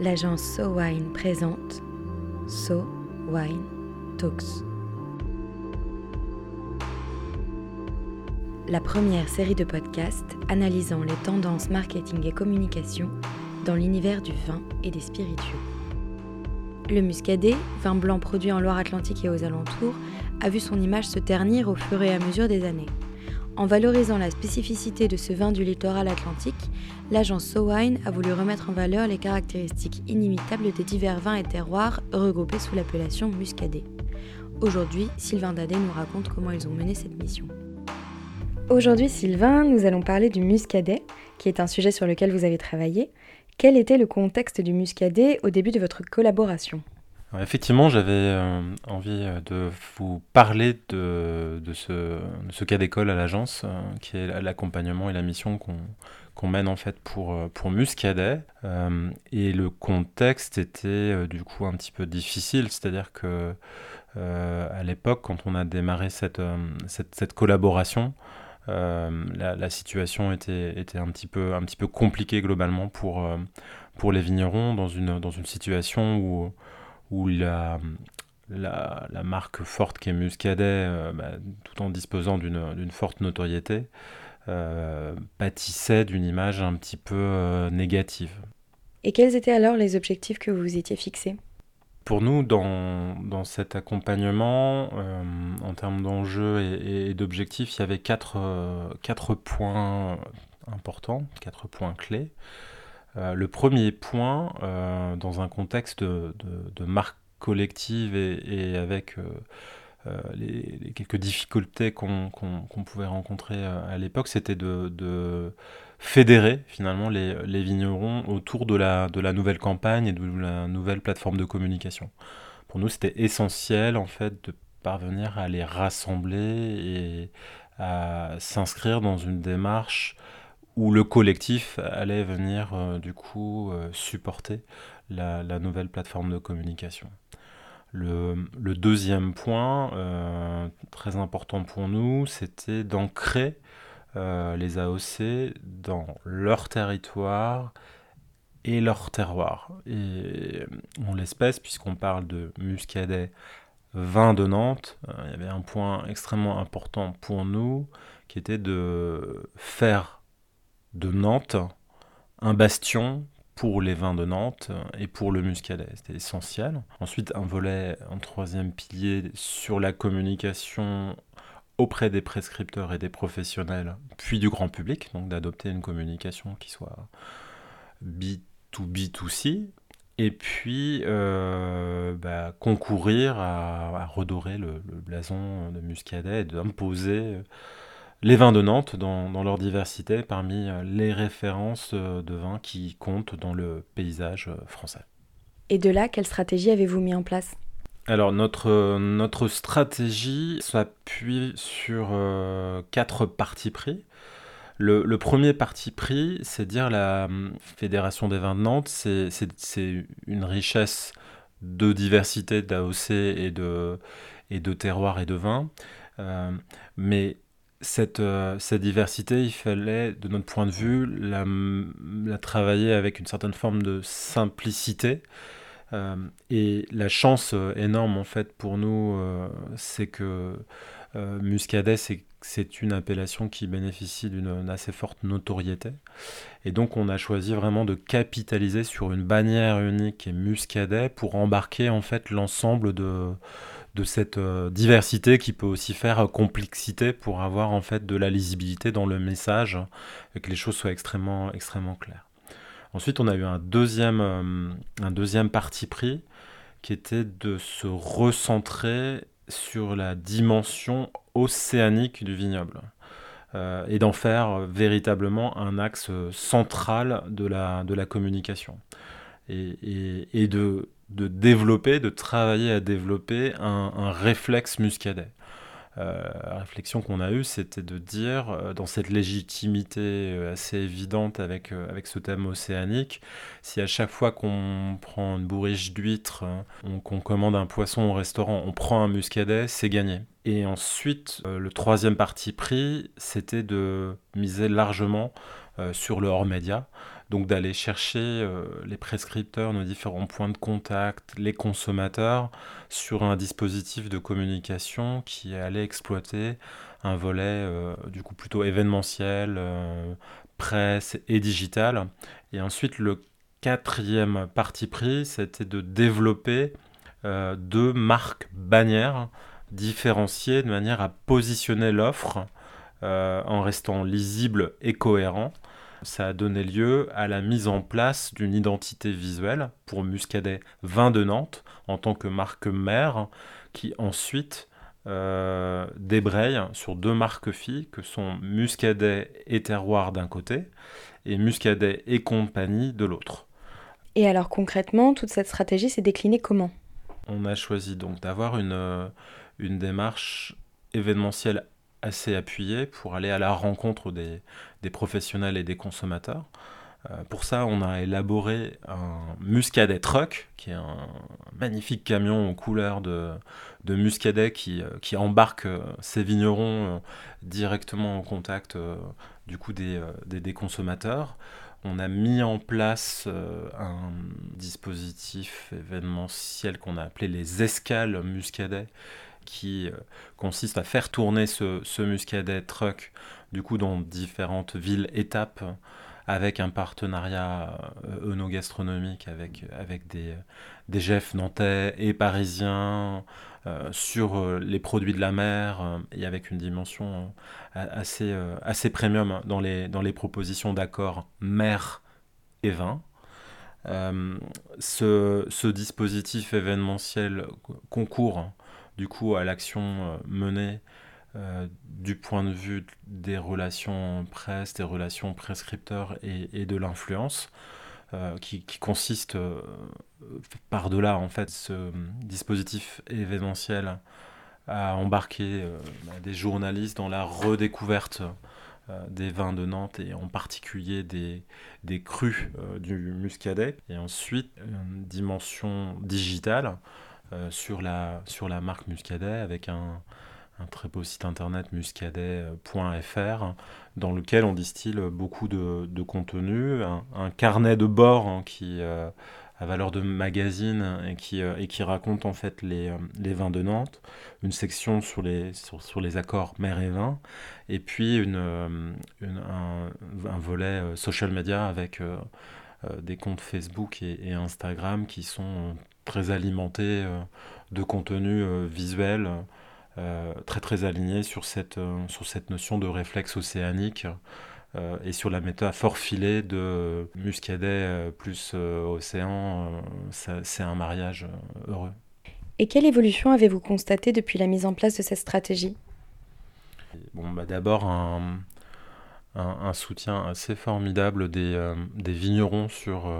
l'agence So Wine présente So Wine Talks. La première série de podcasts analysant les tendances marketing et communication dans l'univers du vin et des spiritueux. Le muscadet, vin blanc produit en Loire-Atlantique et aux alentours, a vu son image se ternir au fur et à mesure des années. En valorisant la spécificité de ce vin du littoral atlantique, l'agence SoWine a voulu remettre en valeur les caractéristiques inimitables des divers vins et terroirs regroupés sous l'appellation muscadet. Aujourd'hui, Sylvain Dadé nous raconte comment ils ont mené cette mission. Aujourd'hui, Sylvain, nous allons parler du muscadet, qui est un sujet sur lequel vous avez travaillé. Quel était le contexte du muscadet au début de votre collaboration? Effectivement, j'avais euh, envie euh, de vous parler de, ce, cas d'école à l'agence, euh, qui est l'accompagnement et la mission qu'on mène en fait pour, Muscadet. et le contexte était du coup un petit peu difficile, c'est-à-dire que à l'époque, quand on a démarré cette, collaboration, la, situation était, un, petit peu, compliquée globalement pour, les vignerons dans une situation où où la, la, marque forte qui est Muscadet, euh, bah, tout en disposant d'une forte notoriété, euh, pâtissait d'une image un petit peu euh, négative. Et quels étaient alors les objectifs que vous étiez fixés? Pour nous, dans, dans cet accompagnement, en termes d'enjeux et, d'objectifs, il y avait quatre, quatre points importants, quatre points clés. Euh, le premier point, euh, dans un contexte de, marque collective et, avec euh, les, quelques difficultés qu'on pouvait rencontrer à l'époque, c'était de, fédérer finalement les, vignerons autour de la, nouvelle campagne et de la nouvelle plateforme de communication. Pour nous, c'était essentiel en fait de parvenir à les rassembler et à s'inscrire dans une démarche où le collectif allait venir euh, du coup euh, supporter la, nouvelle plateforme de communication. Le, deuxième point, euh, très important pour nous, c'était d'ancrer les AOC dans leur territoire et leur terroir. Et en l'espèce, puisqu'on parle de muscadet vin de Nantes, il y avait un point extrêmement important pour nous qui était de faire de Nantes, un bastion pour les vins de Nantes et pour le muscadet. C'était essentiel. Ensuite, un volet, un troisième pilier sur la communication auprès des prescripteurs et des professionnels, puis du grand public, donc d'adopter une communication qui soit B2B2C, et puis euh, bah, concourir à, redorer le, blason de Muscadet et d'imposer les vins de Nantes dans, leur diversité parmi euh, les références euh, de vins qui comptent dans le paysage euh, français. Et de là, quelle stratégie avez-vous mis en place? Alors notre, notre stratégie s'appuie sur quatre partis pris. Le, premier parti pris, c'est dire la Fédération des vins de Nantes, c'est une richesse de diversité d'AOC et de, et de terroirs et de vins. mais euh, cette, diversité, il fallait, de notre point de vue, la, travailler avec une certaine forme de simplicité. Euh, et la chance euh, énorme, en fait, pour nous, c'est que Muscadet, c'est une appellation qui bénéficie d'une assez forte notoriété. Et donc, on a choisi vraiment de capitaliser sur une bannière unique et Muscadet pour embarquer, en fait, l'ensemble de de cette euh, diversité qui peut aussi faire euh, complexité pour avoir en fait de la lisibilité dans le message et que les choses soient extrêmement, extrêmement claires. Ensuite, on a eu un deuxième, euh, un deuxième parti pris qui était de se recentrer sur la dimension océanique du vignoble et d'en faire véritablement un axe central de la, de la communication. Et, et de de développer, de travailler à développer un, réflexe muscadet. Euh, la réflexion qu'on a eue, c'était de dire, euh, dans cette légitimité euh, assez évidente avec, avec ce thème océanique, si à chaque fois qu'on prend une bourriche d'huîtres, hein, qu'on commande un poisson au restaurant, on prend un muscadet, c'est gagné. Et ensuite, le troisième parti pris, c'était de miser largement sur le hors-média, donc d'aller chercher les prescripteurs, nos différents points de contact, les consommateurs sur un dispositif de communication qui allait exploiter un volet du coup plutôt événementiel, presse et digital. Et ensuite le quatrième parti pris, c'était de développer euh, deux marques bannières différenciées de manière à positionner l'offre euh, en restant lisible et cohérent. Ça a donné lieu à la mise en place d'une identité visuelle pour Muscadet Vin de Nantes en tant que marque mère qui ensuite euh, débraye sur deux marques filles que sont Muscadet et Terroir d'un côté et Muscadet et compagnie de l'autre. Et alors concrètement, toute cette stratégie s'est déclinée comment? On a choisi donc d'avoir une, euh, une démarche événementielle assez appuyée pour aller à la rencontre des, professionnels et des consommateurs. Euh, pour ça, on a élaboré un Muscadet Truck, qui est un magnifique camion aux couleurs de, de Muscadet qui, euh, embarque ses vignerons directement en contact du coup des, consommateurs on a mis en place euh, un dispositif événementiel qu'on a appelé les escales muscadet, qui euh, consiste à faire tourner ce, muscadet truck du coup dans différentes villes étapes avec un partenariat euh, œnogastronomique avec, avec des, chefs nantais et parisiens euh, sur euh, les produits de la mer euh, et avec une dimension assez, assez premium dans les, dans les propositions d'accords mer et vin. ce, ce, dispositif événementiel concourt du coup à l'action menée du point de vue des relations presse, des relations prescripteurs et, de l'influence. Euh, qui, consiste euh, par-delà en fait ce dispositif événementiel à embarquer euh, bah, des journalistes dans la redécouverte des vins de Nantes et en particulier des, des crus du muscadet. Et ensuite, une dimension digitale sur, la, sur la marque muscadet avec un, un très beau site internet muscadet.fr dans lequel on distille beaucoup de, contenu, un, carnet de bord hein, qui euh, a valeur de magazine et qui, euh, et qui raconte en fait les, euh, les, vins de Nantes, une section sur les, sur, les accords mer et vin, et puis une, un, volet social media avec des comptes Facebook et, et, Instagram qui sont très alimentés de contenu visuel. Euh, très très aligné sur cette, euh, sur cette notion de réflexe océanique euh, et sur la métaphore filée de muscadet plus océan, c'est un mariage heureux. Et quelle évolution avez-vous constaté depuis la mise en place de cette stratégie? Bon, bah D'abord, un, un, soutien assez formidable des, des vignerons sur,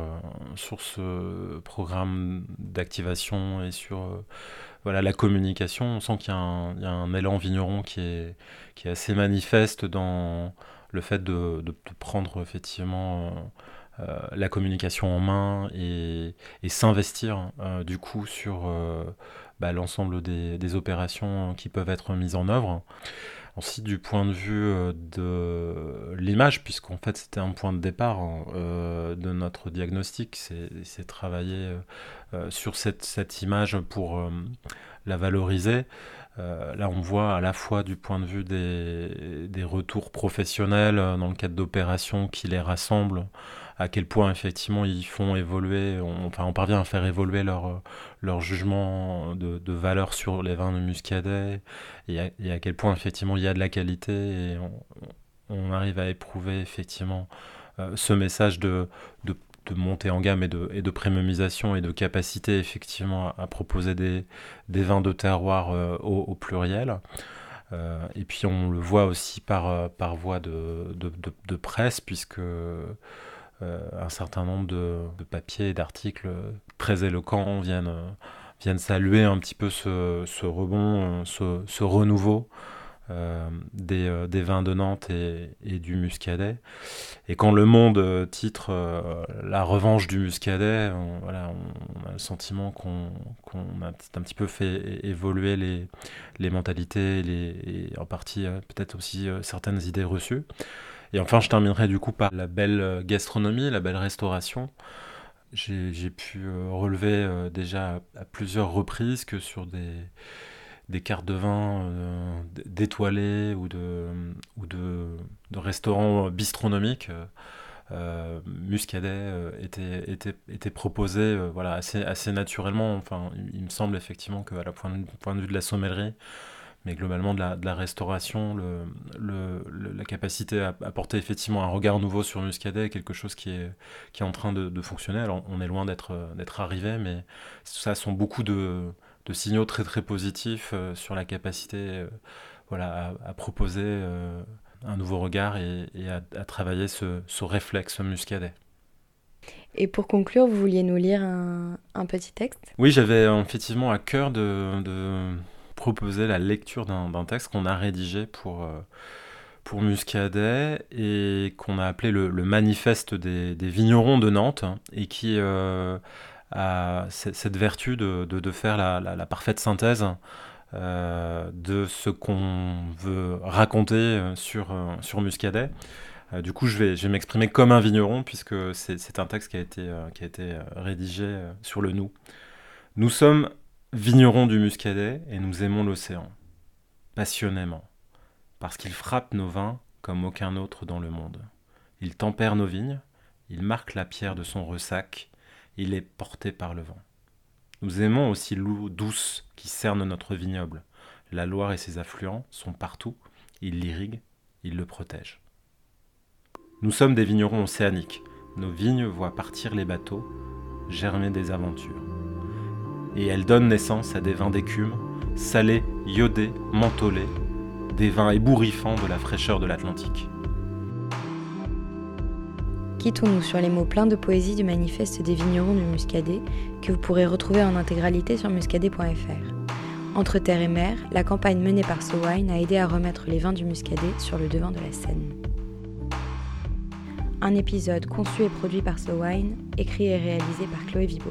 sur ce programme d'activation et sur voilà, la communication, on sent qu'il y, a un élan vigneron qui est, qui est assez manifeste dans le fait de, prendre effectivement euh, euh, la communication en main et, s'investir euh, du coup sur bah, l'ensemble des, opérations qui peuvent être mises en œuvre. Ensuite, du point de vue de l'image, puisqu'en fait c'était un point de départ hein, de notre diagnostic, c'est travailler sur cette, image pour la valoriser. Euh, là, on voit à la fois du point de vue des retours professionnels dans le cadre d'opérations qui les rassemblent, à quel point effectivement ils font évoluer, enfin on parvient à faire évoluer leur, leur jugement de, de valeur sur les vins de muscadet, et à, à, quel point effectivement il y a de la qualité, et on, arrive à éprouver effectivement euh, ce message de, de, de, montée en gamme et de, et de premiumisation et de capacité effectivement à, proposer des, des, vins de terroir euh, au, au, pluriel. Euh, et puis on le voit aussi par, par voie de, de, de presse, puisque euh, un certain nombre de, papiers et d'articles très éloquents viennent, viennent saluer un petit peu ce, rebond, ce, ce renouveau euh, des, euh, vins de Nantes et, du muscadet. Et quand Le Monde titre La revanche du muscadet, on, voilà, on, a le sentiment qu'on a un petit peu fait évoluer les, les mentalités les, et en partie peut-être aussi certaines idées reçues. Et enfin, je terminerai du coup par la belle gastronomie, la belle restauration. J'ai pu relever déjà à plusieurs reprises que sur des, cartes de vin euh, d'étoilés ou de, restaurants bistronomiques. Euh, euh Muscadet euh, était, proposé voilà, assez, naturellement. Il, me semble effectivement qu'à la point de vue de la sommellerie, mais globalement de la, de la restauration, le, le, la capacité à apporter effectivement un regard nouveau sur Muscadet est quelque chose qui est, qui est en train de, de fonctionner. Alors on est loin d'être arrivé, mais ça sont beaucoup de, de signaux très très positifs euh, sur la capacité euh, voilà, à, proposer euh, un nouveau regard et, à, travailler ce, réflexe muscadet. Et pour conclure, vous vouliez nous lire un, petit texte? Oui, j'avais effectivement à cœur de, proposer la lecture d'un texte qu'on a rédigé pour, pour Muscadet et qu'on a appelé le, manifeste des, vignerons de Nantes et qui à cette vertu de, de, faire la, la, parfaite synthèse euh, de ce qu'on veut raconter euh, sur, euh, sur Muscadet. du coup, je vais, je vais m'exprimer comme un vigneron, puisque c'est un texte qui a été, qui a été rédigé sur le nous. Nous sommes vignerons du Muscadet et nous aimons l'océan, passionnément, parce qu'il frappe nos vins comme aucun autre dans le monde. Il tempère nos vignes, il marque la pierre de son ressac, il est porté par le vent. Nous aimons aussi l'eau douce qui cerne notre vignoble. La Loire et ses affluents sont partout, il l'irrigue, il le protège. Nous sommes des vignerons océaniques, nos vignes voient partir les bateaux, germer des aventures. Et elles donnent naissance à des vins d'écume, salés, iodés, mentholés, des vins ébouriffants de la fraîcheur de l'Atlantique. Quittons-nous sur les mots pleins de poésie du manifeste des vignerons du Muscadet, que vous pourrez retrouver en intégralité sur muscadet.fr. Entre terre et mer, la campagne menée par SoWine a aidé à remettre les vins du Muscadet sur le devant de la scène. Un épisode conçu et produit par SoWine, écrit et réalisé par Chloé Vibo.